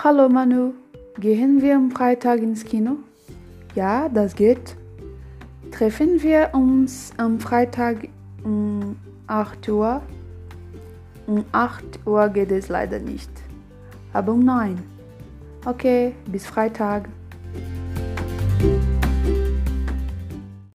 Hallo Manu, gehen wir am Freitag ins Kino? Ja, das geht. Treffen wir uns am Freitag um 8 Uhr? Um 8 Uhr geht es leider nicht. Aber um 9. Okay, bis Freitag.